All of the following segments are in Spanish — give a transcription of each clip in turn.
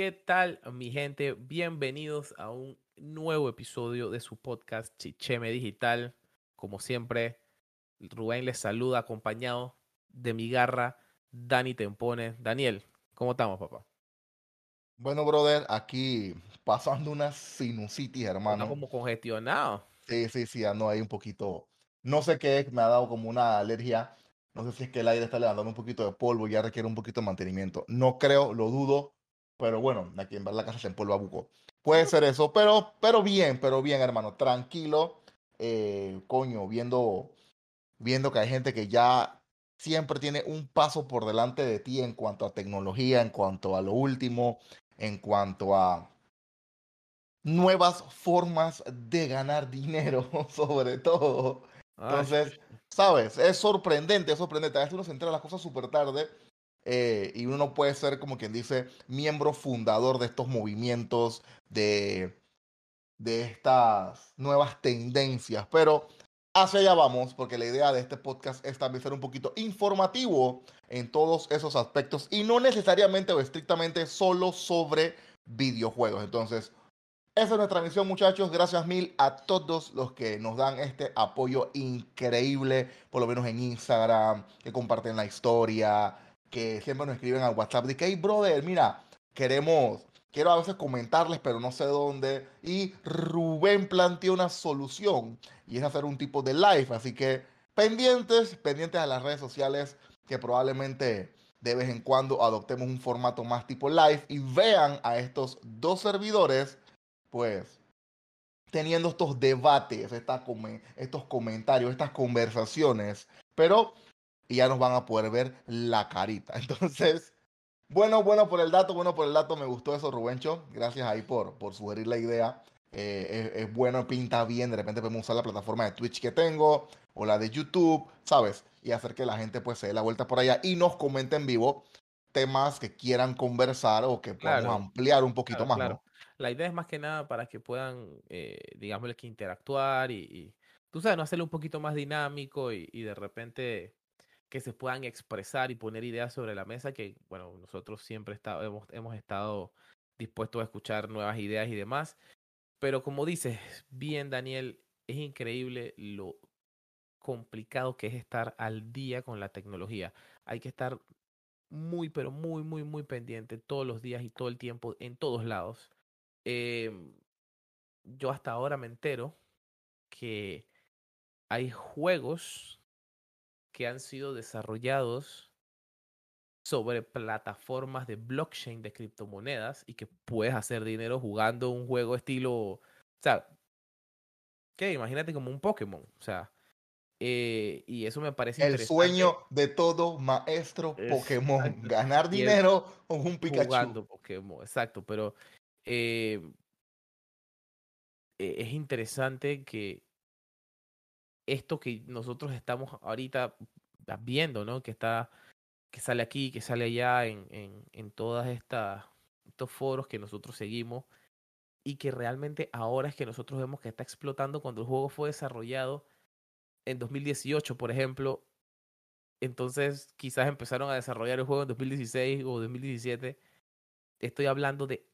¿Y qué tal, mi gente? Bienvenidos a un nuevo episodio de su podcast Chicheme Digital. Como siempre, Rubén les saluda acompañado de mi garra, Dani Tempone. Daniel, ¿cómo estamos, papá? Bueno, brother, aquí pasando una sinusitis, hermano. Está como congestionado. Sí, sí, sí, ando ahí un poquito. No sé qué es, me ha dado como una alergia. No sé si es que el aire está levantando un poquito de polvo y ya requiere un poquito de mantenimiento. No creo, lo dudo, pero bueno, aquí en la casa se empolva buco. Puede ser eso, pero, pero bien, pero bien, hermano, tranquilo. Eh, coño, viendo, viendo que hay gente que ya siempre tiene un paso por delante de ti en cuanto a tecnología, en cuanto a lo último, en cuanto a nuevas formas de ganar dinero, sobre todo. Entonces, sabes, es sorprendente, es sorprendente. A veces uno se entera las cosas súper tarde eh, y uno puede ser, como quien dice, miembro fundador de estos movimientos, de, de estas nuevas tendencias. Pero hacia allá vamos, porque la idea de este podcast es también ser un poquito informativo en todos esos aspectos y no necesariamente o estrictamente solo sobre videojuegos. Entonces, esa es nuestra misión, muchachos. Gracias mil a todos los que nos dan este apoyo increíble, por lo menos en Instagram, que comparten la historia, que siempre nos escriben al WhatsApp de que, hey, brother, mira, queremos, quiero a veces comentarles, pero no sé dónde. Y Rubén planteó una solución y es hacer un tipo de live. Así que pendientes, pendientes a las redes sociales que probablemente de vez en cuando adoptemos un formato más tipo live y vean a estos dos servidores pues teniendo estos debates, estos comentarios, estas conversaciones, pero ya nos van a poder ver la carita. Entonces, bueno, bueno por el dato, bueno por el dato, me gustó eso, Rubencho. Gracias ahí por, por sugerir la idea. Eh, es, bueno, pinta bien, de repente podemos usar la plataforma de Twitch que tengo o la de YouTube, ¿sabes? Y hacer que la gente pues se dé la vuelta por allá y nos comente en vivo temas que quieran conversar o que podamos ampliar un poquito más. ¿no? La idea es más que nada para que puedan, eh, digamos, que interactuar y, tú sabes, no hacerlo un poquito más dinámico y, de repente que se puedan expresar y poner ideas sobre la mesa, que, bueno, nosotros siempre está, hemos, hemos estado dispuestos a escuchar nuevas ideas y demás. Pero como dices, bien, Daniel, es increíble lo complicado que es estar al día con la tecnología. Hay que estar muy, pero muy, muy, muy pendiente todos los días y todo el tiempo, en todos lados. Em, yo hasta ahora me entero que hay juegos que han sido desarrollados sobre plataformas de blockchain de criptomonedas y que puedes hacer dinero jugando un juego estilo, o sea, ¿qué? Imagínate como un Pokémon, o sea, eh, y eso me parece El sueño de todo maestro Pokémon, ganar dinero con un Pikachu. Jugando Pokémon, exacto, pero eh, e, es interesante que esto que nosotros estamos ahorita viendo, ¿no? Que está, que sale aquí, que sale allá en, en, en todas estas estos foros que nosotros seguimos y que realmente ahora es que nosotros vemos que está explotando cuando el juego fue desarrollado en 2018, por ejemplo. Entonces, quizás empezaron a desarrollar el juego en 2016 o 2017. Estoy hablando de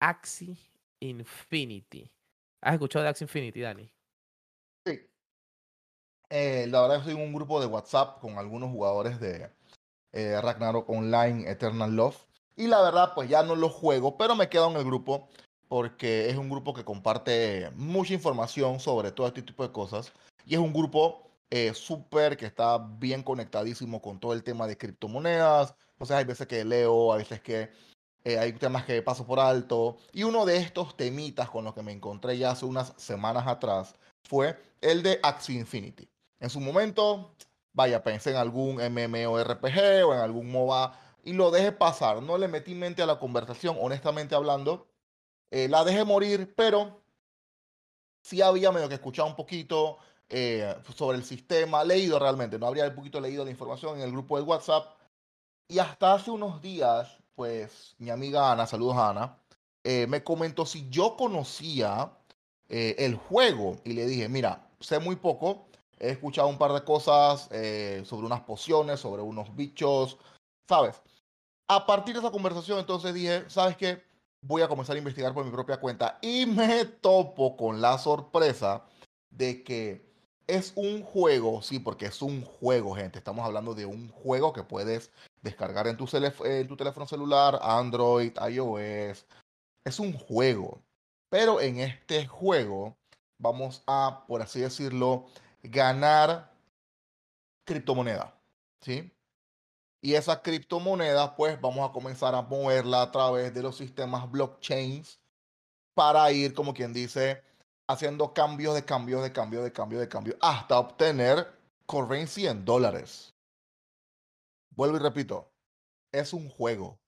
Axie Infinity. ¿Has escuchado de Axie Infinity, Dani? Eh, la verdad, soy un grupo de WhatsApp con algunos jugadores de eh, Ragnarok Online, Eternal Love. Y la verdad, pues ya no lo juego, pero me quedo en el grupo porque es un grupo que comparte mucha información sobre todo este tipo de cosas. Y es un grupo eh, súper que está bien conectadísimo con todo el tema de criptomonedas. Sea, hay veces que leo, hay veces que eh, hay temas que paso por alto. Y uno de estos temitas con los que me encontré ya hace unas semanas atrás fue el de Axie Infinity. En su momento, vaya, pensé en algún MMORPG o en algún MOBA y lo dejé pasar. No le metí mente a la conversación, honestamente hablando. Eh, la dejé morir, pero sí había medio que escuchado un poquito eh, sobre el sistema, leído realmente, no habría un poquito leído la información en el grupo de WhatsApp. Y hasta hace unos días pues mi amiga Ana, saludos a Ana, eh, me comentó si yo conocía el juego y le dije, mira, sé muy poco, he escuchado un par de cosas eh, sobre unas pociones, sobre unos bichos, ¿sabes? A partir de esa conversación entonces dije, ¿sabes qué? voy a comenzar a investigar por mi propia cuenta y me topo con la sorpresa de que es un juego, sí, porque es un juego, gente. Estamos hablando de un juego que puedes descargar en tu, en tu teléfono celular, Android, iOS. Es un juego. Pero en este juego vamos a, por así decirlo, ganar criptomoneda. ¿Sí? Y esa criptomoneda, pues vamos a comenzar a moverla a través de los sistemas blockchains para ir, como quien dice, haciendo cambios de cambio, de cambio, de cambio, de cambio, hasta obtener currency en dólares. Vuelvo y repito, es un juego.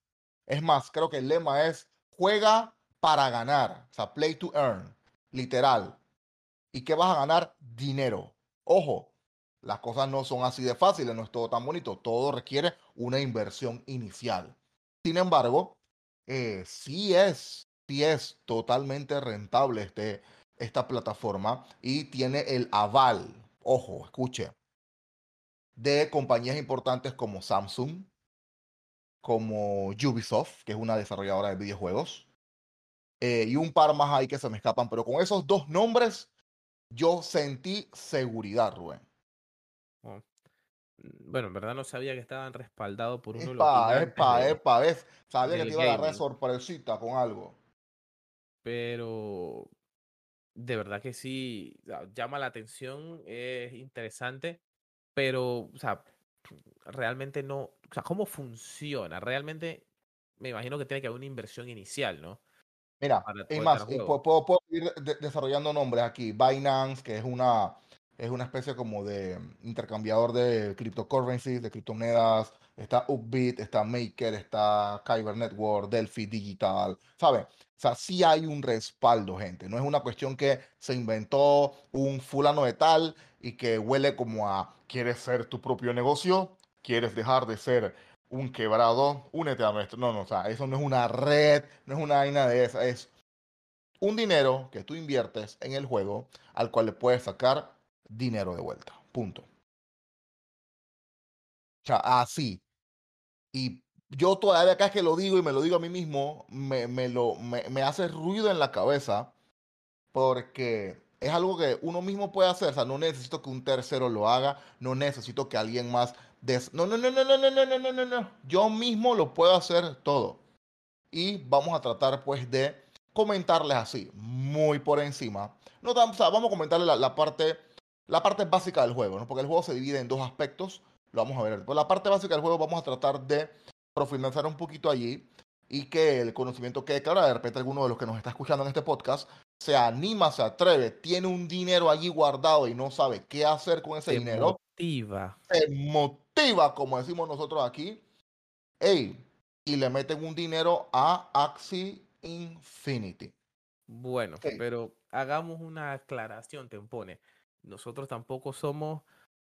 Es más, creo que el lema es juega para ganar, o sea, play to earn, literal. ¿Y qué vas a ganar? Dinero. Ojo, las cosas no son así de fáciles, no es todo tan bonito, todo requiere una inversión inicial. Sin embargo, eh, sí es, sí es totalmente rentable este, esta plataforma y tiene el aval, ojo, escuche, de compañías importantes como Samsung, como Ubisoft, que es una desarrolladora de videojuegos, eh, y un par más ahí que se me escapan, pero con esos dos nombres yo sentí seguridad, Rubén. Oh. Bueno, en verdad no sabía que estaban respaldados por uno epa, de Epa, epa, ves. Sabía que te iba a agarrar sorpresita con algo. Pero de verdad que sí, llama la atención, es interesante, pero, o sea, realmente no, o sea, ¿cómo funciona? Realmente me imagino que tiene que haber una inversión inicial, ¿no? Mira, y más, puedo, puedo, ir desarrollando nombres aquí. Binance, que es una, es una especie como de intercambiador de cryptocurrencies, de criptomonedas. Está Upbit, está Maker, está Kyber Network, Delphi Digital, ¿sabes? O sea, sí hay un respaldo, gente. No es una cuestión que se inventó un fulano de tal y que huele como a quieres ser tu propio negocio, quieres dejar de ser un quebrado, únete a nuestro. No, no, o sea, eso no es una red, no es una vaina de esa, es un dinero que tú inviertes en el juego al cual le puedes sacar dinero de vuelta. Punto. O sea, así. Y yo todavía acá es que lo digo y me lo digo a mí mismo, me, me lo, me, me, hace ruido en la cabeza porque es algo que uno mismo puede hacer. O sea, no necesito que un tercero lo haga, no necesito que alguien más... No, no, no, no, no, no, no, no, no, no. Yo mismo lo puedo hacer todo. Y vamos a tratar pues de comentarles así, muy por encima. No, o sea, vamos a comentarles la, la, parte, la parte básica del juego, ¿no? Porque el juego se divide en dos aspectos. Lo vamos a ver. Por la parte básica del juego vamos a tratar de profundizar un poquito allí y que el conocimiento quede claro. De repente alguno de los que nos está escuchando en este podcast se anima, se atreve, tiene un dinero allí guardado y no sabe qué hacer con ese dinero. Motiva. Se motiva, como decimos nosotros aquí. Ey, y le meten un dinero a Axie Infinity. Bueno, pero hagamos una aclaración, te impone. Nosotros tampoco somos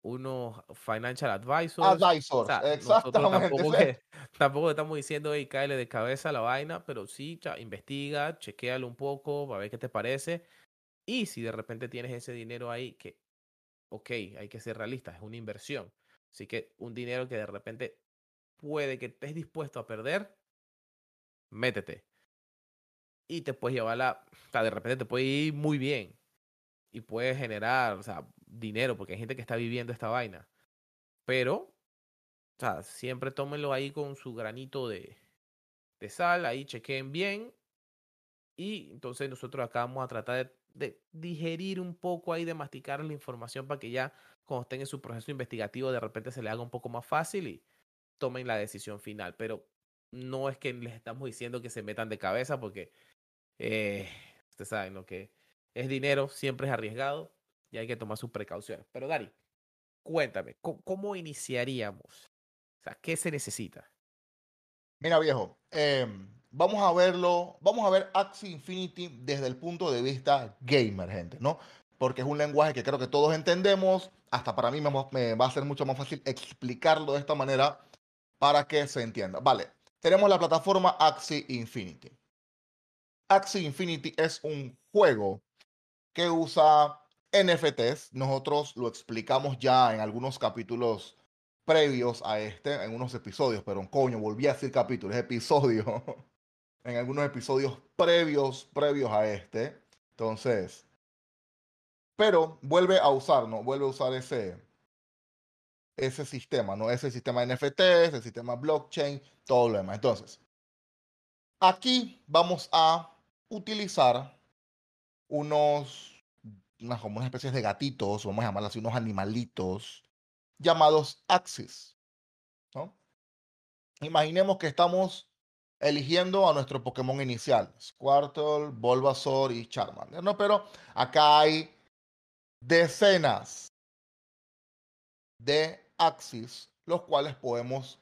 unos financial advisors. Advisors, exactamente. Tampoco, estamos diciendo, hey, cáele de cabeza la vaina, pero sí, ya, investiga, chequealo un poco, a ver qué te parece. Y si de repente tienes ese dinero ahí, que, ok, hay que ser realistas, es una inversión. Así que un dinero que de repente puede que estés dispuesto a perder, métete. Y te puedes llevar la, o sea, de repente te puede ir muy bien y puedes generar, dinero, porque hay gente que está viviendo esta vaina. Pero, siempre tómenlo ahí con su granito de, de sal, ahí chequen bien. Y entonces nosotros acá vamos a tratar de, digerir un poco ahí, de masticar la información para que ya cuando estén en su proceso investigativo de repente se le haga un poco más fácil y tomen la decisión final. Pero no es que les estamos diciendo que se metan de cabeza porque eh, ustedes saben lo que es dinero, siempre es arriesgado y hay que tomar sus precauciones. Pero Gary, cuéntame, ¿cómo, iniciaríamos? O sea, ¿qué se necesita? Mira, viejo, em, vamos a verlo, vamos a ver Axie Infinity desde el punto de vista gamer, gente, ¿no? Porque es un lenguaje que creo que todos entendemos, hasta para mí me, me va a ser mucho más fácil explicarlo de esta manera para que se entienda. Vale, tenemos la plataforma Axie Infinity. Axie Infinity es un juego que usa NFTs. Nosotros lo explicamos ya en algunos capítulos previos a este, en unos episodios, pero coño, volví a decir capítulos, episodio. en algunos episodios previos, previos a este. Entonces, pero vuelve a usar, ¿no? Vuelve a usar ese, ese sistema, ¿no? Ese sistema NFT, ese sistema blockchain, todo lo demás. Entonces, aquí vamos a utilizar unos, unas, como unas especies de gatitos, vamos a llamarlas así, unos animalitos llamados Axis, ¿no? Imaginemos que estamos eligiendo a nuestro Pokémon inicial, Squirtle, Bulbasaur y Charmander, ¿no? Pero acá hay decenas de Axis, los cuales podemos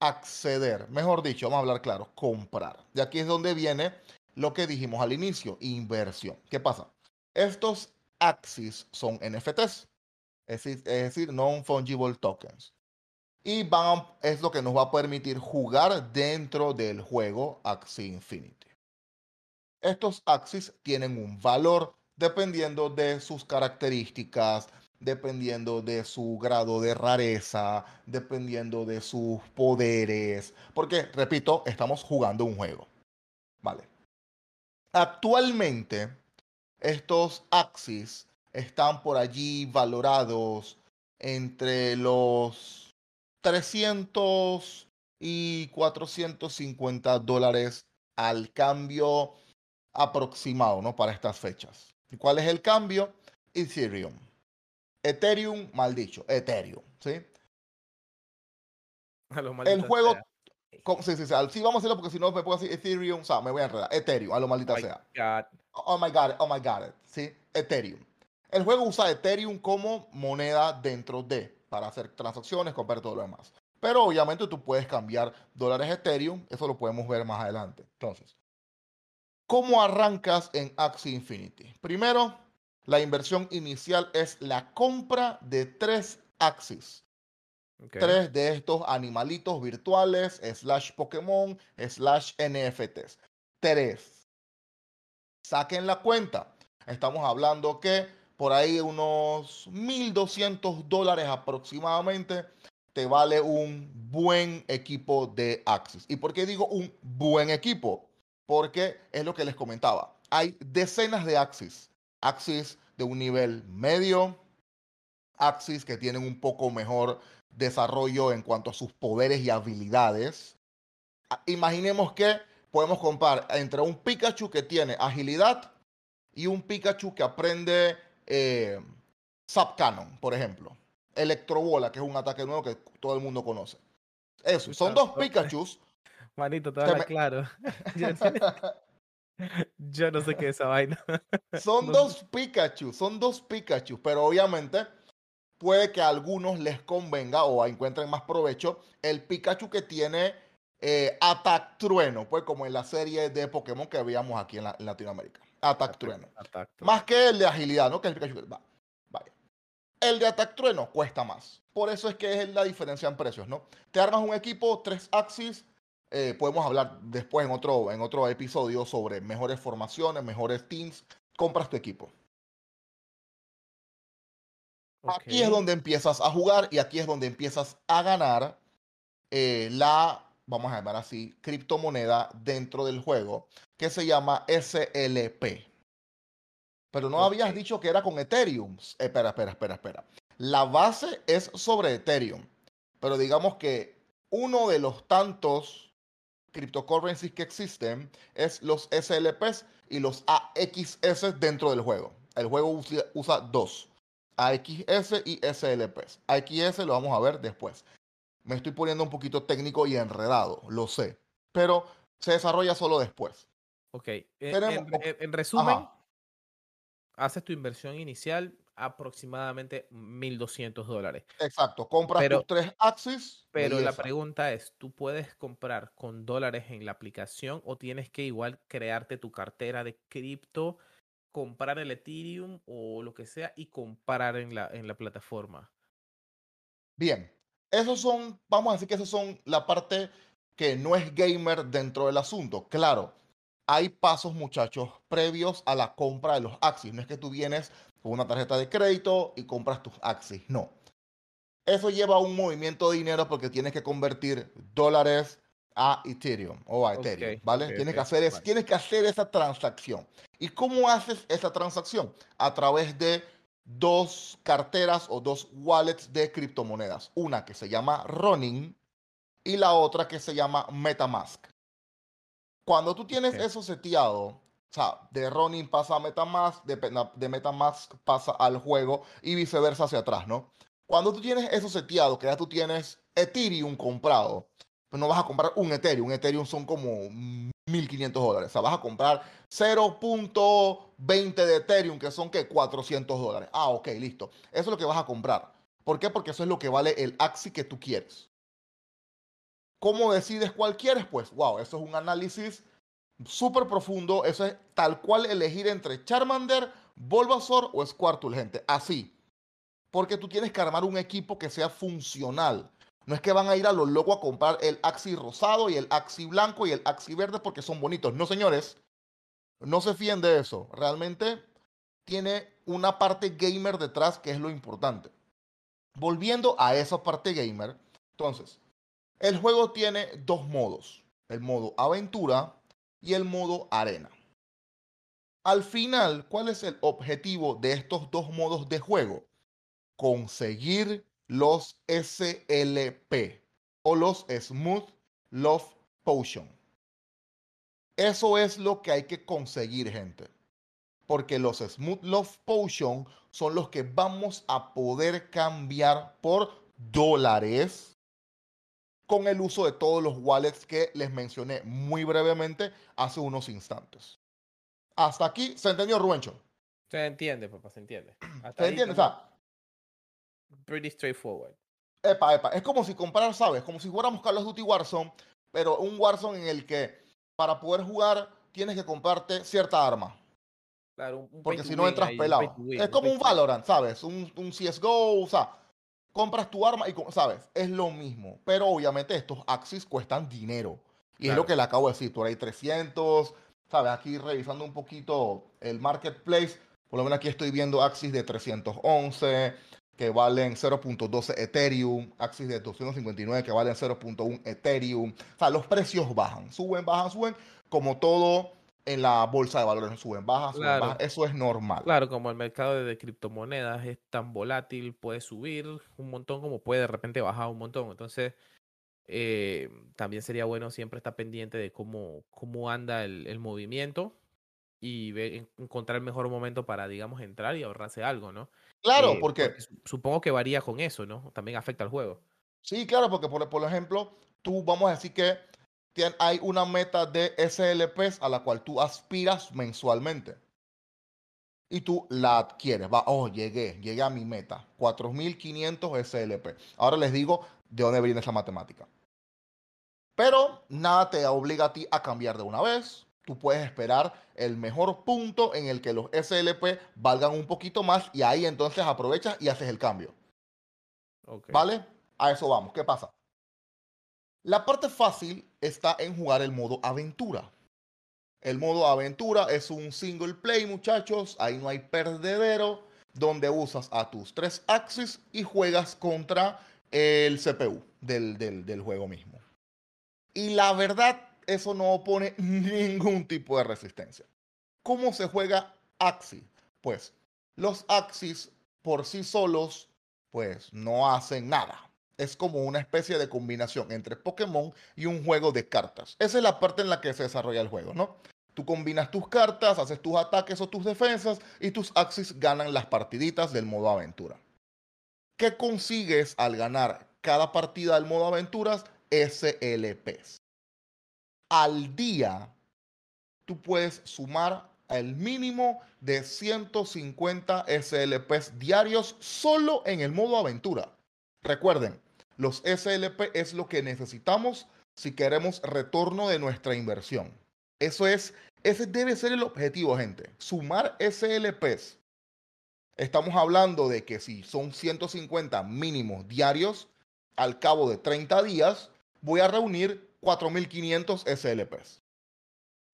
acceder, mejor dicho, vamos a hablar claro, comprar. De aquí es donde viene lo que dijimos al inicio, inversión. ¿Qué pasa? Estos Axis son NFTs, es decir, non-fungible tokens. Y van es lo que nos va a permitir jugar dentro del juego Axie Infinity. Estos Axis tienen un valor dependiendo de sus características, dependiendo de su grado de rareza, dependiendo de sus poderes, porque, repito, estamos jugando un juego. Vale. Actualmente, estos Axis están por allí valorados entre los 300 y 450 dólares al cambio aproximado, ¿no? Para estas fechas. ¿Y cuál es el cambio? Ethereum. Ethereum, mal dicho, Ethereum, ¿sí? el juego, sí, sí, sí, sí, vamos a hacerlo porque si no me puedo decir Ethereum, o sea, me voy a enredar. Ethereum, a lo maldita oh sea. Oh my God, oh my God, ¿sí? Ethereum. El juego usa Ethereum como moneda dentro de, para hacer transacciones, comprar todo lo demás. Pero obviamente tú puedes cambiar dólares Ethereum, eso lo podemos ver más adelante. Entonces, ¿cómo arrancas en Axie Infinity? Primero, la inversión inicial es la compra de tres Axis. Tres de estos animalitos virtuales, slash Pokémon, slash NFTs. Tres. Saquen la cuenta. Estamos hablando que por ahí unos 1.200 dólares aproximadamente te vale un buen equipo de Axis. ¿Y por qué digo un buen equipo? Porque es lo que les comentaba. Hay decenas de Axis. Axis de un nivel medio, Axis que tienen un poco mejor desarrollo en cuanto a sus poderes y habilidades. Imaginemos que podemos comparar entre un Pikachu que tiene agilidad y un Pikachu que aprende eh, Cannon, por ejemplo. Electrobola, que es un ataque nuevo que todo el mundo conoce. Eso, son dos Pikachus. Manito, te claro. Yo no sé qué es esa vaina. Son dos Pikachu, son dos Pikachu, pero obviamente puede que a algunos les convenga o encuentren más provecho el Pikachu que tiene eh, Attack Trueno, pues como en la serie de Pokémon que veíamos aquí en Latinoamérica. Attack Trueno. Más que el de agilidad, ¿no? Que el Pikachu. vaya. El de Attack Trueno cuesta más. Por eso es que es la diferencia en precios, ¿no? Te armas un equipo, tres Axis. Eh, podemos hablar después en otro, en otro episodio sobre mejores formaciones, mejores teams. Compras tu equipo. Aquí es donde empiezas a jugar y aquí es donde empiezas a ganar eh, la, vamos a llamar así, criptomoneda dentro del juego que se llama SLP. Pero no habías dicho que era con Ethereum. espera, espera, espera, espera. La base es sobre Ethereum. Pero digamos que uno de los tantos cryptocurrencies que existen es los SLPs y los AXS dentro del juego. El juego usa, usa dos. AXS y SLPs. AXS lo vamos a ver después. Me estoy poniendo un poquito técnico y enredado, lo sé. Pero se desarrolla solo después. Ok, eh, en, resumen, haces tu inversión inicial aproximadamente 1.200 dólares. Exacto, compras tus tres Axis. Pero la pregunta es, ¿tú puedes comprar con dólares en la aplicación o tienes que igual crearte tu cartera de cripto, comprar el Ethereum o lo que sea y comprar en la, en la plataforma? Bien, esos son, vamos a decir que esos son la parte que no es gamer dentro del asunto. Claro, hay pasos, muchachos, previos a la compra de los Axis. No es que tú vienes con una tarjeta de crédito y compras tus Axis. No. Eso lleva un movimiento de dinero porque tienes que convertir dólares a Ethereum o a Ethereum, ¿vale? tienes, que hacer es- vale. tienes que hacer esa transacción. ¿Y cómo haces esa transacción? A través de dos carteras o dos wallets de criptomonedas. Una que se llama Ronin y la otra que se llama MetaMask. Cuando tú tienes eso seteado, o sea, de Ronin pasa a MetaMask, de, de MetaMask pasa al juego y viceversa hacia atrás, ¿no? Cuando tú tienes eso seteado, que ya tú tienes Ethereum comprado, pues no vas a comprar un Ethereum. Un Ethereum son como 1500 dólares. O sea, vas a comprar 0.20 de Ethereum, que son que 400 dólares. Ah, ok, listo. Eso es lo que vas a comprar. ¿Por qué? Porque eso es lo que vale el AXI que tú quieres. ¿Cómo decides cuál quieres? Pues, wow, eso es un análisis súper profundo. Eso es tal cual elegir entre Charmander, Bulbasaur o Squirtle, gente. Así. Porque tú tienes que armar un equipo que sea funcional. No es que van a ir a lo loco a comprar el Axi rosado y el Axi blanco y el Axi verde porque son bonitos. No, señores. No se fíen de eso. Realmente tiene una parte gamer detrás que es lo importante. Volviendo a esa parte gamer, entonces, el juego tiene dos modos. El modo aventura y el modo arena. Al final, ¿cuál es el objetivo de estos dos modos de juego? Conseguir los SLP o los Smooth Love Potion. Eso es lo que hay que conseguir, gente. Porque los Smooth Love Potion son los que vamos a poder cambiar por dólares con el uso de todos los wallets que les mencioné muy brevemente hace unos instantes. Hasta aquí, ¿se entendió, Rubencho? Se entiende, papá, se entiende. Hasta ¿Se entiende? O sea, pretty straightforward. Epa, epa. Es como si comprar, ¿sabes? Como si fuéramos Call of Duty Warzone, pero un Warzone en el que para poder jugar tienes que comprarte cierta arma. Claro, un, Porque si no entras ahí, pelado. win, Es como un. Valorant, ¿sabes? Un, un CSGO, o sea, compras tu arma y, ¿sabes? Es lo mismo. Pero obviamente estos Axis cuestan dinero. Y es Claro. lo que le acabo de decir. Por ahí 300, ¿sabes? Aquí revisando un poquito el marketplace. Por lo menos aquí estoy viendo Axis de 311 que valen 0.12 Ethereum, Axis de 259 que valen 0.1 Ethereum. O sea, los precios bajan, suben, bajan, suben, como todo en la bolsa de valores, suben, bajan, suben, Claro. bajan. Eso es normal. Claro, como el mercado de criptomonedas es tan volátil, puede subir un montón como puede de repente bajar un montón. Entonces, eh, también sería bueno siempre estar pendiente de cómo, cómo anda el, el movimiento y ver, encontrar el mejor momento para, digamos, entrar y ahorrarse algo, ¿no? Claro, Eh, porque, su- supongo que varía con eso, ¿no? También afecta al juego. sí, claro, porque por, por ejemplo, tú vamos a decir que tien- hay una meta de SLPs a la cual tú aspiras mensualmente. Y tú la adquieres. Va, oh, llegué, llegué a mi meta. 4500 SLP. Ahora les digo de dónde viene esa matemática. Pero nada te obliga a ti a cambiar de una vez. Tú puedes esperar el mejor punto en el que los SLP valgan un poquito más y ahí entonces aprovechas y haces el cambio. Ok. ¿Vale? A eso vamos. ¿Qué pasa? La parte fácil está en jugar el modo aventura. El modo aventura es un single play, muchachos. Ahí no hay perdedero. Donde usas a tus tres axis y juegas contra el CPU del, del- del juego mismo. Y la verdad, eso no opone ningún tipo de resistencia. ¿Cómo se juega Axis? Pues los Axis por sí solos, pues no hacen nada. Es como una especie de combinación entre Pokémon y un juego de cartas. Esa es la parte en la que se desarrolla el juego, ¿no? Tú combinas tus cartas, haces tus ataques o tus defensas y tus Axis ganan las partiditas del modo aventura. ¿Qué consigues al ganar cada partida del modo aventuras? SLPs. Al día, tú puedes sumar el mínimo de 150 SLPs diarios solo en el modo aventura. Recuerden, los SLP es lo que necesitamos si queremos retorno de nuestra inversión. Eso es, ese debe ser el objetivo, gente. Sumar SLPs. Estamos hablando de que si son 150 mínimos diarios, al cabo de 30 días, voy a reunir 4.500 SLPs.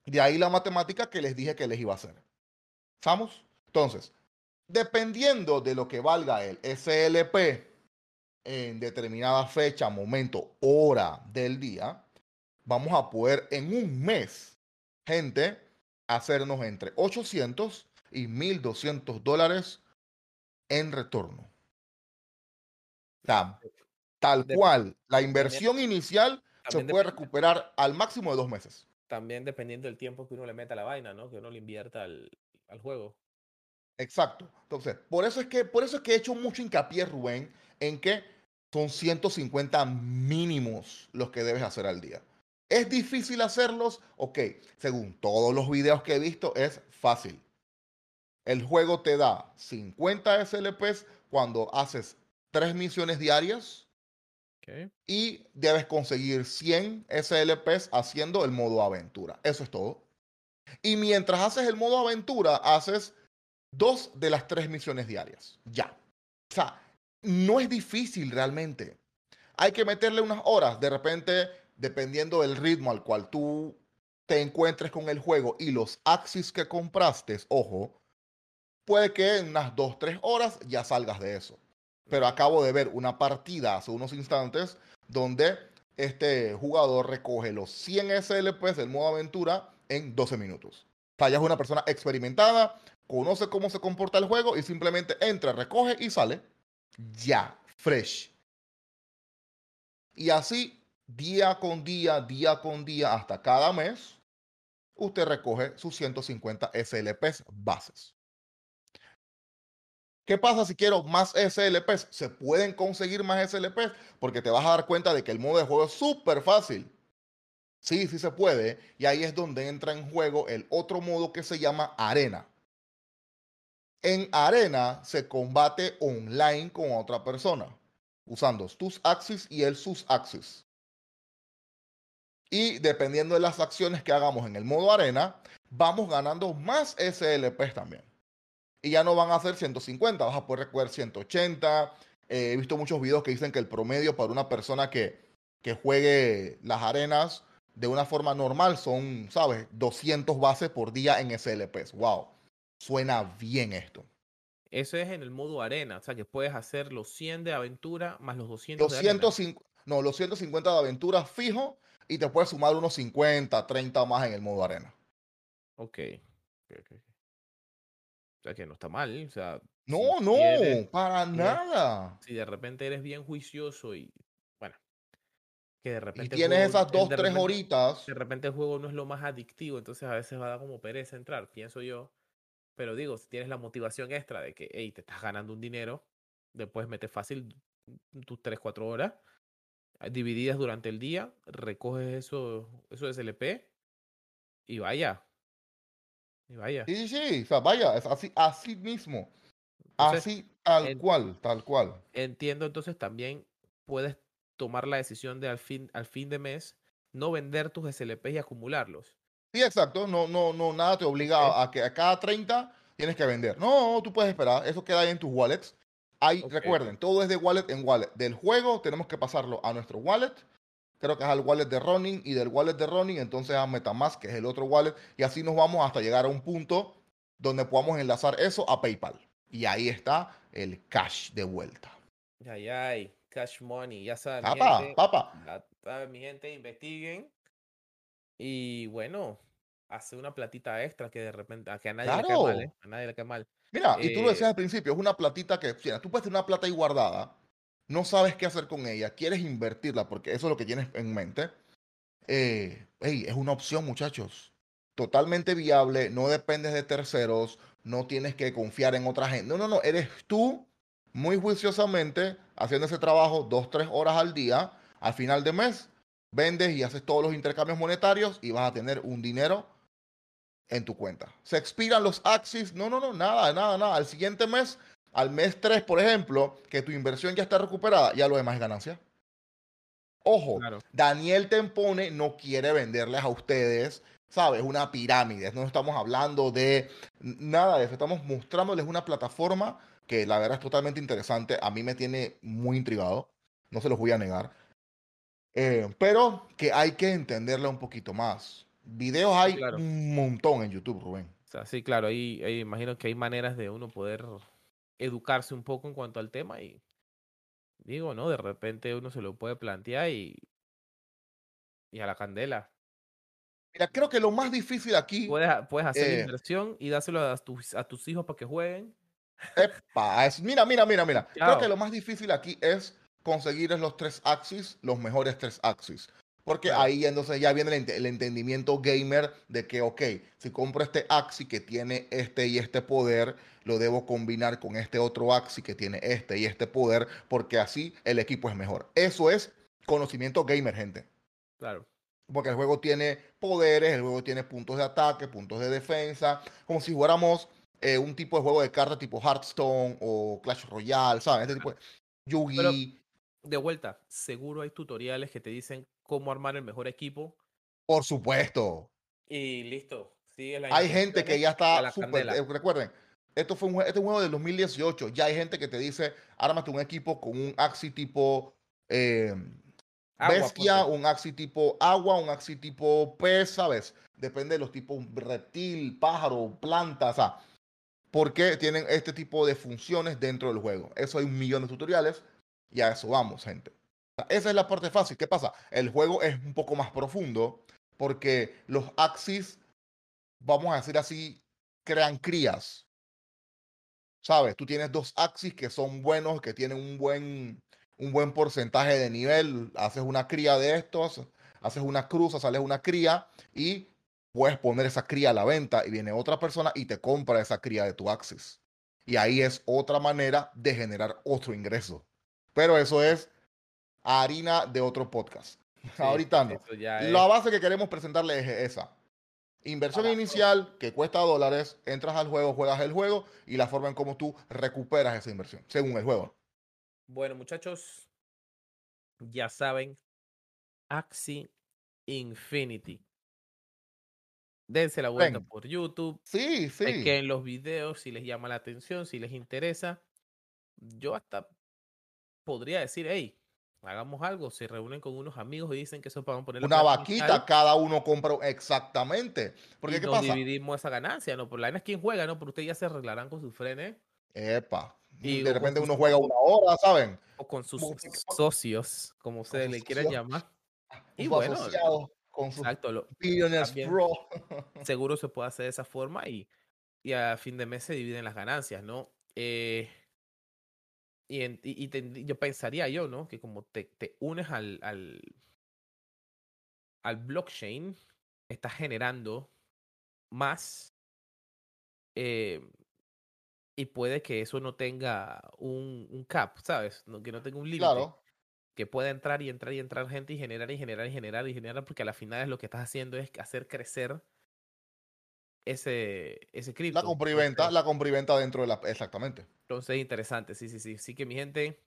De ahí la matemática que les dije que les iba a hacer. ¿Estamos? Entonces, dependiendo de lo que valga el SLP en determinada fecha, momento, hora del día, vamos a poder en un mes, gente, hacernos entre 800 y 1200 dólares en retorno. Tal, tal cual, la inversión inicial se puede recuperar al máximo de dos meses. También dependiendo del tiempo que uno le meta a la vaina, ¿no? Que uno le invierta al, al juego. Exacto. Entonces, por eso es que, por eso es que he hecho mucho hincapié, Rubén, en que son 150 mínimos los que debes hacer al día. ¿Es difícil hacerlos? Ok, según todos los videos que he visto, es fácil. El juego te da 50 SLPs cuando haces tres misiones diarias Ok. y debes conseguir 100 SLPs haciendo el modo aventura. Eso es todo. Y mientras haces el modo aventura, haces dos de las tres misiones diarias. Ya. O sea, no es difícil realmente. Hay que meterle unas horas. De repente, dependiendo del ritmo al cual tú te encuentres con el juego y los axis que compraste, ojo, puede que en unas dos, tres horas ya salgas de eso. Pero acabo de ver una partida hace unos instantes donde este jugador recoge los 100 SLPs del modo aventura en 12 minutos. O sea, es una persona experimentada, conoce cómo se comporta el juego y simplemente entra, recoge y sale. Ya, fresh. Y así, día con día, día con día, hasta cada mes, usted recoge sus 150 SLPs bases. ¿Qué pasa si quiero más SLPs? Se pueden conseguir más SLPs porque te vas a dar cuenta de que el modo de juego es súper fácil. Sí, sí se puede. Y ahí es donde entra en juego el otro modo que se llama arena. En arena se combate online con otra persona, usando tus axis y el sus axis. Y dependiendo de las acciones que hagamos en el modo arena, vamos ganando más SLPs también. Y ya no van a ser 150, vas a poder recoger 180. Eh, he visto muchos videos que dicen que el promedio para una persona que, que juegue las arenas de una forma normal son, ¿sabes? 200 bases por día en SLPs. ¡Wow! Suena bien esto. Eso es en el modo arena, o sea que puedes hacer los 100 de aventura más los 200 de arena. 205, no, los 150 de aventura fijo y te puedes sumar unos 50, 30 más en el modo arena. Ok. ok, ok, ok. O sea que no está mal, o sea, No, si no, para nada. si de repente eres bien juicioso y bueno, que de Y repente el tienes juego- esas dos, tres repente- horitas. De repente el juego no es lo más adictivo, entonces a veces va a dar como pereza entrar, pienso yo. Pero digo, si tienes la motivación extra de que, hey, te estás ganando un dinero, después metes fácil tus 3, 4 horas, ah, divididas durante el día, recoges eso, eso de SLP y vaya. Y vaya. Sí, sí, sí. O sea, vaya, es así, así mismo. Entonces, así, tal en- cual, tal cual. entiendo entonces también puedes tomar la decisión de al fin, al fin de mes no vender tus SLP y acumularlos. Sí, exacto. No, no, no, nada te obliga Ok. a, que a cada 30 tienes que vender. No, tú puedes esperar. Eso queda ahí en tus wallets. Ahí, Ok. recuerden, todo es de wallet en wallet. Del juego tenemos que pasarlo a nuestro wallet. Creo que es al wallet de running y del wallet de running entonces a Metamask, que es el otro wallet. Y así nos vamos hasta llegar a un punto donde podamos enlazar eso a PayPal. Y ahí está el cash de vuelta. Ya, hay cash money, ya saben, mi Papá, gente, papá. saben, mi gente, investiguen. Y bueno, hace una platita extra que de repente, a que a nadie le cae mal, ¿eh? Claro. A nadie le cae mal. Mira, y tú lo decías Eh, al principio, es una platita que, mira, tú puedes tener una plata ahí guardada, no sabes qué hacer con ella, quieres invertirla porque eso es lo que tienes en mente. Eh, ey, es una opción, muchachos. Totalmente viable, no dependes de terceros, no tienes que confiar en otra gente. No, no, no, eres tú muy juiciosamente haciendo ese trabajo dos, tres horas al día. Al final de mes, vendes y haces todos los intercambios monetarios y vas a tener un dinero en tu cuenta. Se expiran los Axis. No, no, no, nada, nada, nada. Al siguiente mes, al mes 3, por ejemplo, que tu inversión ya está recuperada, ya lo demás es ganancia. Ojo, Claro. Daniel Tempone no quiere venderles a ustedes, ¿sabes? Una pirámide. No estamos hablando de nada de eso. Estamos mostrándoles una plataforma que la verdad es totalmente interesante. A mí me tiene muy intrigado. No se los voy a negar. Eh, pero que hay que entenderla un poquito más. Videos hay claro. un montón en YouTube, Rubén. O sea, sí, claro, ahí, ahí imagino que hay maneras de uno poder educarse un poco en cuanto al tema y digo, ¿no? De repente uno se lo puede plantear y, Y a la candela. Mira, creo que lo más difícil aquí. Puedes, puedes hacer eh, inversión y dárselo a tus, a tus hijos para que jueguen. Epa, es- mira, mira, mira, mira. Creo que lo más difícil aquí es conseguir los tres axis, los mejores tres axis. Porque Claro. ahí entonces ya viene el, ente- el entendimiento gamer de que, ok, si compro este axis que tiene este y este poder, lo debo combinar con este otro axis que tiene este y este poder, porque así el equipo es mejor. Eso es conocimiento gamer, gente. Claro. Porque el juego tiene poderes, el juego tiene puntos de ataque, puntos de defensa, como si fuéramos eh, un tipo de juego de cartas tipo Hearthstone o Clash Royale, ¿sabes? Este tipo de Yugi. De vuelta, seguro hay tutoriales que te dicen cómo armar el mejor equipo. Por supuesto. Y listo. Sigue las Hay gente que ya está la candela. eh, recuerden, esto fue un, este juego del 2018. Ya hay gente que te dice: ármate un equipo con un axi tipo eh, Agua, bestia, un axi tipo agua, un axi tipo pez, ¿sabes? Depende de los tipos reptil, pájaro, planta, o sea, porque tienen este tipo de funciones dentro del juego. Eso hay un millón de tutoriales y a eso vamos, gente. Esa es la parte fácil. ¿Qué pasa? El juego es un poco más profundo porque los axis, vamos a decir así, crean crías. ¿Sabes? Tú tienes dos axis que son buenos, que tienen un buen, un buen porcentaje de nivel. Haces una cría de estos, haces una cruza, sales una cría y puedes poner esa cría a la venta y viene otra persona y te compra esa cría de tu Axis. Y ahí es otra manera de generar otro ingreso. Pero eso es harina de otro podcast. Sí, Ahorita no. La base que queremos presentarles es esa. Inversión inicial que cuesta dólares, entras al juego, juegas el juego y la forma en cómo tú recuperas esa inversión, según el juego. Bueno, muchachos, ya saben, Axie Infinity. Dense la vuelta Ven. por YouTube. Sí, sí. en los videos si les llama la atención, si les interesa. Yo hasta podría decir, hey, hagamos algo. Se reúnen con unos amigos y dicen que eso para poner la Una vaquita, cada uno compra exactamente. Porque y ¿qué nos pasa? dividimos esa ganancia, ¿no? Por la es quien juega, ¿no? Pero ustedes ya se arreglarán con sus frenes Epa. Y de repente uno juega una hora, ¿saben? o con sus Como socios, como sus le quieran llamar. Y bueno, con sus Exacto, lo- también. Pro. seguro se puede hacer de esa forma y, y a fin de mes se dividen las ganancias, ¿no? Eh, y, en- y- yo pensaría yo, ¿no? Que como te, te unes al, al, al blockchain, estás generando más eh, y puede que eso no tenga un, un cap, ¿sabes? No, que no tenga un límite. Claro. Que pueda entrar y entrar y entrar gente y generar y generar y generar y generar, porque a la final es lo que estás haciendo es hacer crecer ese, ese cripto. La compra y venta, la compra y venta dentro de la. Exactamente. Entonces, interesante, sí, sí, sí. Sí que mi gente,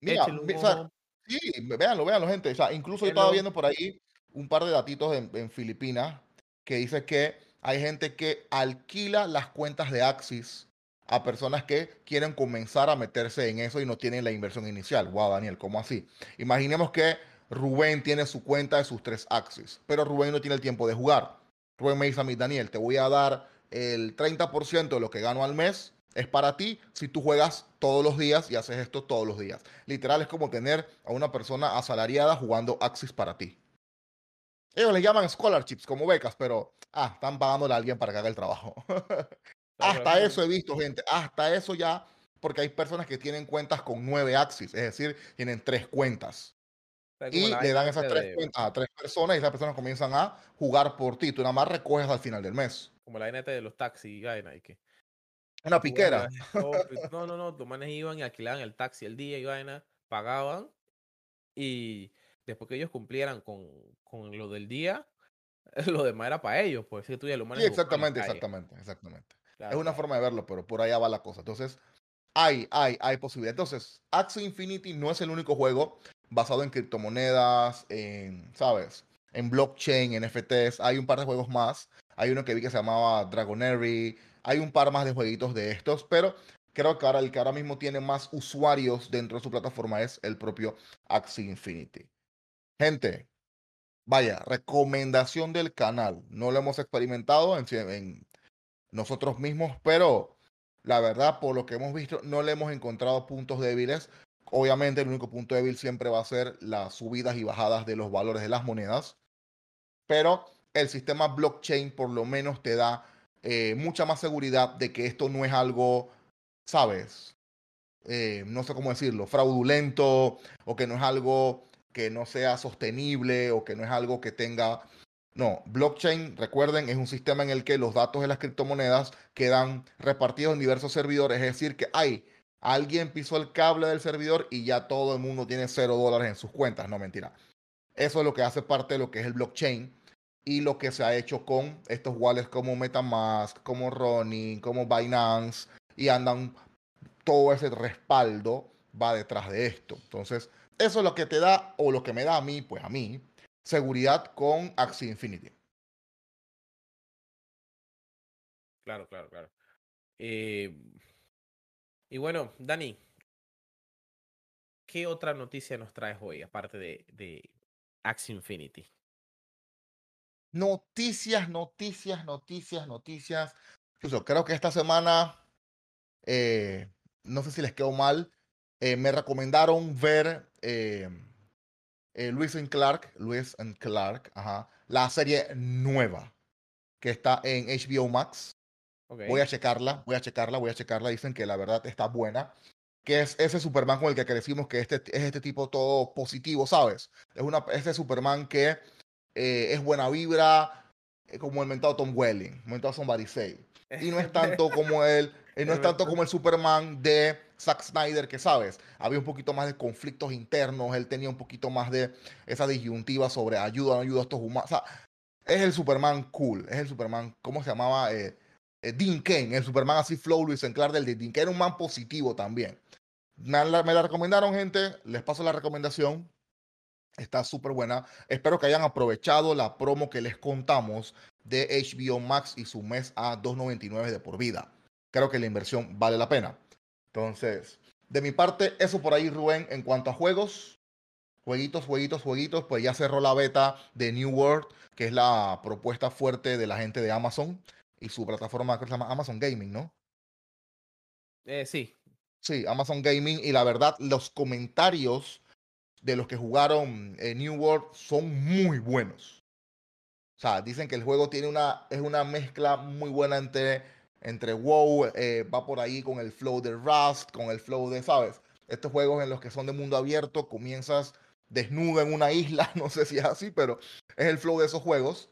Mira, un o sea, sí, véanlo, véanlo, gente. O sea, incluso yo estaba viendo por ahí un par de datitos en, en Filipinas que dice que hay gente que alquila las cuentas de Axis a personas que quieren comenzar a meterse en eso y no tienen la inversión inicial. Wow, Daniel, ¿cómo así? Imaginemos que Rubén tiene su cuenta de sus tres Axis, pero Rubén no tiene el tiempo de jugar. Rubén me dice a mí, Daniel, te voy a dar el 30% de lo que gano al mes. Es para ti si tú juegas todos los días y haces esto todos los días. Literal es como tener a una persona asalariada jugando Axis para ti. Ellos le llaman scholarships como becas, pero ah, están pagándole a alguien para que haga el trabajo. Hasta eso he visto, gente. Hasta eso ya, porque hay personas que tienen cuentas con nueve Axis, es decir, tienen tres cuentas. Y le dan esas tres cuentas a tres personas y esas personas comienzan a jugar por ti. Tú nada más recoges al final del mes. Como la esta de los taxis y vaina. Y que Una piquera. no, no, no. Los manes iban y alquilaban el taxi el día y vaina, pagaban. Y después que ellos cumplieran con, con lo del día, lo demás era para ellos. Pues si tú Sí, exactamente, exactamente, exactamente. Claro, es una claro. forma de verlo, pero por allá va la cosa. Entonces, hay, hay, hay posibilidad. Entonces, Axie Infinity no es el único juego basado en criptomonedas, en, ¿sabes? En blockchain, en NFTs. Hay un par de juegos más. Hay uno que vi que se llamaba Dragonary. Hay un par más de jueguitos de estos, pero creo que ahora el que ahora mismo tiene más usuarios dentro de su plataforma es el propio Axie Infinity. Gente, vaya, recomendación del canal. No lo hemos experimentado en, en nosotros mismos, pero la verdad, por lo que hemos visto, no le hemos encontrado puntos débiles. Obviamente, el único punto débil siempre va a ser las subidas y bajadas de los valores de las monedas. pero el sistema blockchain por lo menos te da eh, mucha más seguridad de que esto no es algo, ¿sabes? Eh, no sé cómo decirlo, fraudulento o que no es algo que no sea sostenible o que no es algo que tenga... No, blockchain, recuerden, es un sistema en el que los datos de las criptomonedas quedan repartidos en diversos servidores, es decir, que hay alguien pisó el cable del servidor y ya todo el mundo tiene cero dólares en sus cuentas, no mentira. Eso es lo que hace parte de lo que es el blockchain y lo que se ha hecho con estos wallets como MetaMask, como Ronin, como Binance y andan todo ese respaldo va detrás de esto. Entonces, eso es lo que te da, o lo que me da a mí, pues a mí, seguridad con Axie Infinity. Claro, claro, claro. Eh, y bueno, Dani, ¿qué otra noticia nos traes hoy, aparte de, de Axie Infinity? Noticias, noticias, noticias, noticias. Incluso creo que esta semana, eh, no sé si les quedó mal, eh, me recomendaron ver eh, Luis and Clark, Luis and Clark, ajá, la serie nueva que está en HBO Max. Voy a checarla, voy a checarla, voy a checarla. Dicen que la verdad está buena. Que es ese Superman con el que crecimos, que este, es este tipo todo positivo, ¿sabes? Es una, ese Superman que es buena vibra, como el mentado Tom Welling, el mentado Somebody Say. Y no es tanto como él, no es tanto como el Superman de Zack Snyder, que sabes, había un poquito más de conflictos internos, él tenía un poquito más de esa disyuntiva sobre ayuda o no ayuda a estos humanos. O sea, es el Superman cool, es el Superman, ¿cómo se llamaba? Eh, eh, Kane, el Superman así flow, Luis Enclar del de Dean Kane, era un man positivo también. Me la, me la recomendaron, gente, les paso la recomendación. Está súper buena. Espero que hayan aprovechado la promo que les contamos de HBO Max y su mes a 2.99 de por vida. Creo que la inversión vale la pena. Entonces, de mi parte, eso por ahí, Rubén, en cuanto a juegos. Jueguitos, jueguitos, jueguitos, pues ya cerró la beta de New World, que es la propuesta fuerte de la gente de Amazon y su plataforma que se llama Amazon Gaming, ¿no? Eh, sí. Sí, Amazon Gaming. Y la verdad, los comentarios de los que jugaron eh, New World son muy buenos. O sea, dicen que el juego tiene una, es una mezcla muy buena entre entre WoW, eh, va por ahí con el flow de Rust, con el flow de, ¿sabes? Estos juegos en los que son de mundo abierto, comienzas desnudo en una isla, no sé si es así, pero es el flow de esos juegos.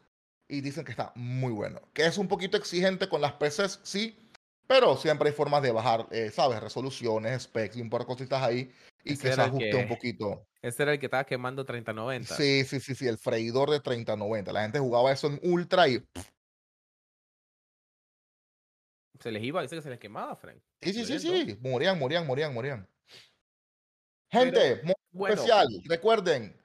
Y dicen que está muy bueno. Que es un poquito exigente con las PCs, sí, pero siempre hay formas de bajar, eh, ¿sabes? Resoluciones, specs y un par de cositas ahí y que se ajuste un poquito. Ese era el que estaba quemando 3090. Sí, sí, sí, sí, el freidor de 3090. La gente jugaba eso en ultra y se les iba, dice que se les quemaba, Frank. Sí, sí, sí, sí. Morían, morían, morían, morían. Gente, especial. Recuerden,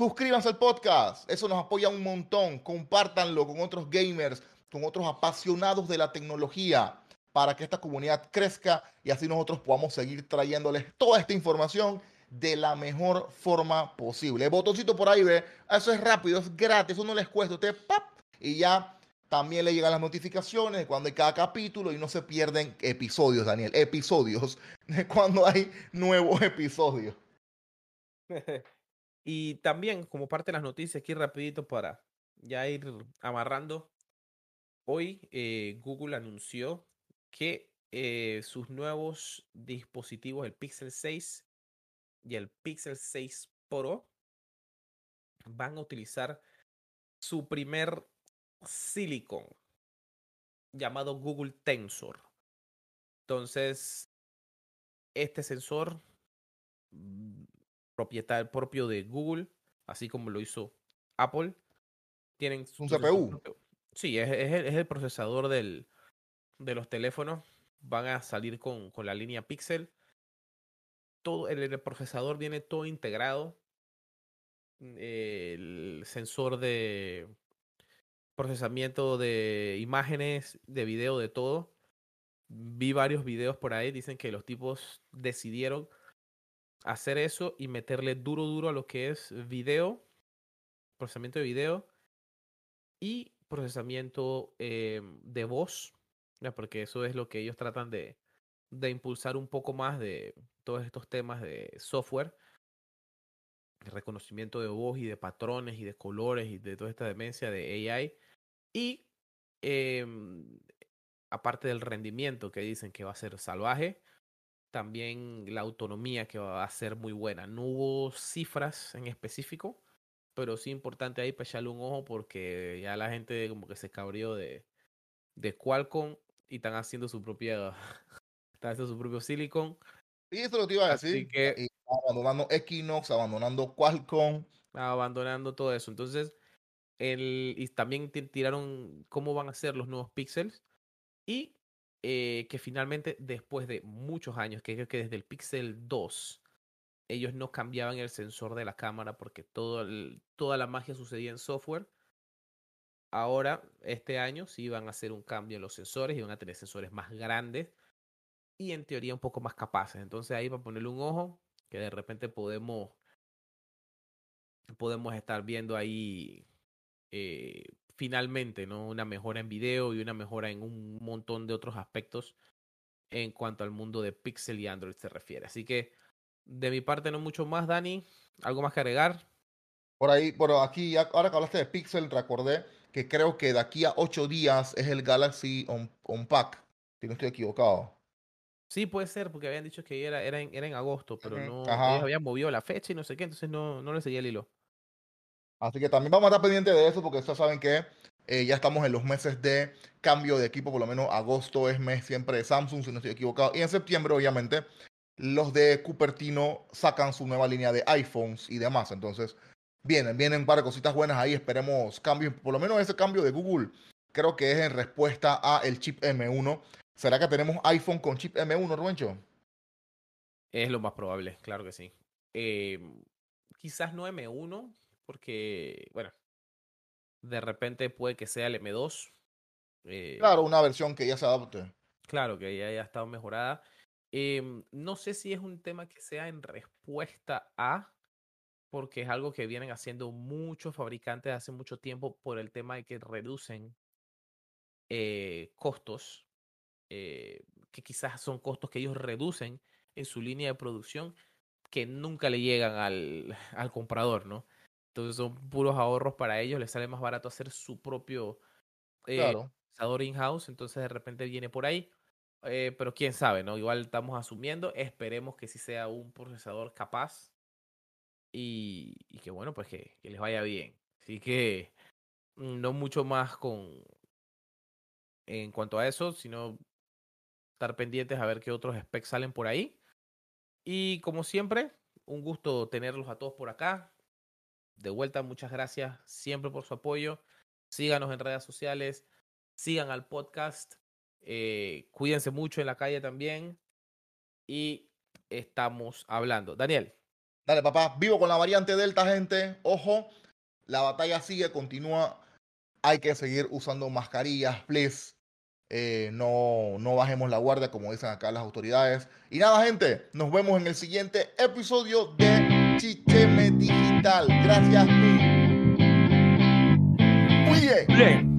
suscríbanse al podcast. Eso nos apoya un montón. Compártanlo con otros gamers, con otros apasionados de la tecnología, para que esta comunidad crezca y así nosotros podamos seguir trayéndoles toda esta información de la mejor forma posible. El botoncito por ahí, ve. Eso es rápido, es gratis, eso no les cuesta. Usted, ¡pap! Y ya también le llegan las notificaciones de cuando hay cada capítulo y no se pierden episodios, Daniel. Episodios de cuando hay nuevos episodios. y también, como parte de las noticias, aquí rapidito para ya ir amarrando. Hoy eh, Google anunció que eh, sus nuevos dispositivos, el Pixel 6 y el Pixel 6 Pro, van a utilizar su primer Silicon llamado Google Tensor. Entonces, este sensor mm, propietario propio de Google, así como lo hizo Apple, tienen un CPU. Sí, es, el, procesador del, de los teléfonos. Van a salir con, con la línea Pixel. Todo el, procesador viene todo integrado. El sensor de procesamiento de imágenes, de video, de todo. Vi varios videos por ahí, dicen que los tipos decidieron hacer eso y meterle duro, duro a lo que es video, procesamiento de video y procesamiento em, de voz, porque eso es lo que ellos tratan de, de impulsar un poco más de todos estos temas de software. reconocimiento de voz y de patrones y de colores y de toda esta demencia de AI. Y em, aparte del rendimiento que dicen que va a ser salvaje, también la autonomía que va a ser muy buena. No hubo cifras en específico, pero sí importante ahí para echarle un ojo porque ya la gente como que se cabrió de, de Qualcomm y están haciendo su propia, están haciendo su propio silicon. Sí, eso lo que iba a decir. que, abandonando Equinox, abandonando Qualcomm. Abandonando todo eso. Entonces, el, y también tiraron cómo van a ser los nuevos píxeles. Y eh, que finalmente, después de muchos años, que creo que desde el Pixel 2, ellos no cambiaban el sensor de la cámara porque todo toda la magia sucedía en software. Ahora, este año, sí van a hacer un cambio en los sensores y van a tener sensores más grandes y en teoría un poco más capaces. Entonces ahí para ponerle un ojo, que de repente podemos, podemos estar viendo ahí eh, finalmente ¿no? una mejora en video y una mejora en un montón de otros aspectos en cuanto al mundo de Pixel y Android se refiere. Así que de mi parte no mucho más, Dani. ¿Algo más que agregar? Por ahí, por aquí, ahora que hablaste de Pixel, recordé que creo que de aquí a ocho días es el Galaxy Unpack, si no estoy equivocado. Sí, puede ser, porque habían dicho que era, era, en, era en agosto, pero no ellos habían movido la fecha y no sé qué, entonces no, no le seguía el hilo. Así que también vamos a estar pendientes de eso, porque ustedes saben que eh, ya estamos en los meses de cambio de equipo, por lo menos agosto es mes siempre de Samsung, si no estoy equivocado. Y en septiembre, obviamente, los de Cupertino sacan su nueva línea de iPhones y demás. Entonces, vienen, vienen un par de cositas buenas ahí. Esperemos cambios, por lo menos ese cambio de Google, creo que es en respuesta a el chip M1 ¿Será que tenemos iPhone con chip M1, Rubencho? Es lo más probable, claro que sí. Eh, quizás no M1, porque, bueno, de repente puede que sea el M2. Eh, claro, una versión que ya se adapte. Claro, que ya haya estado mejorada. Eh, no sé si es un tema que sea en respuesta a, porque es algo que vienen haciendo muchos fabricantes hace mucho tiempo por el tema de que reducen eh, costos eh, que quizás son costos que ellos reducen en su línea de producción que nunca le llegan al, al comprador, ¿no? Entonces son puros ahorros para ellos, les sale más barato hacer su propio eh, procesador in-house, entonces de repente viene por ahí, eh, pero quién sabe, ¿no? Igual estamos asumiendo, esperemos que sí sea un procesador capaz y, y que bueno, pues que, que les vaya bien. Así que mm, no mucho más con en cuanto a eso, sino estar pendientes a ver qué otros specs salen por ahí. Y como siempre, un gusto tenerlos a todos por acá. De vuelta, muchas gracias siempre por su apoyo. Síganos en redes sociales, sigan al podcast, eh, cuídense mucho en la calle también. Y estamos hablando. Daniel. Dale, papá, vivo con la variante Delta, gente. Ojo, la batalla sigue, continúa. Hay que seguir usando mascarillas, please. Eh, no, no bajemos la guardia, como dicen acá las autoridades. Y nada, gente, nos vemos en el siguiente episodio de Chicheme Digital. Gracias. Muy bien.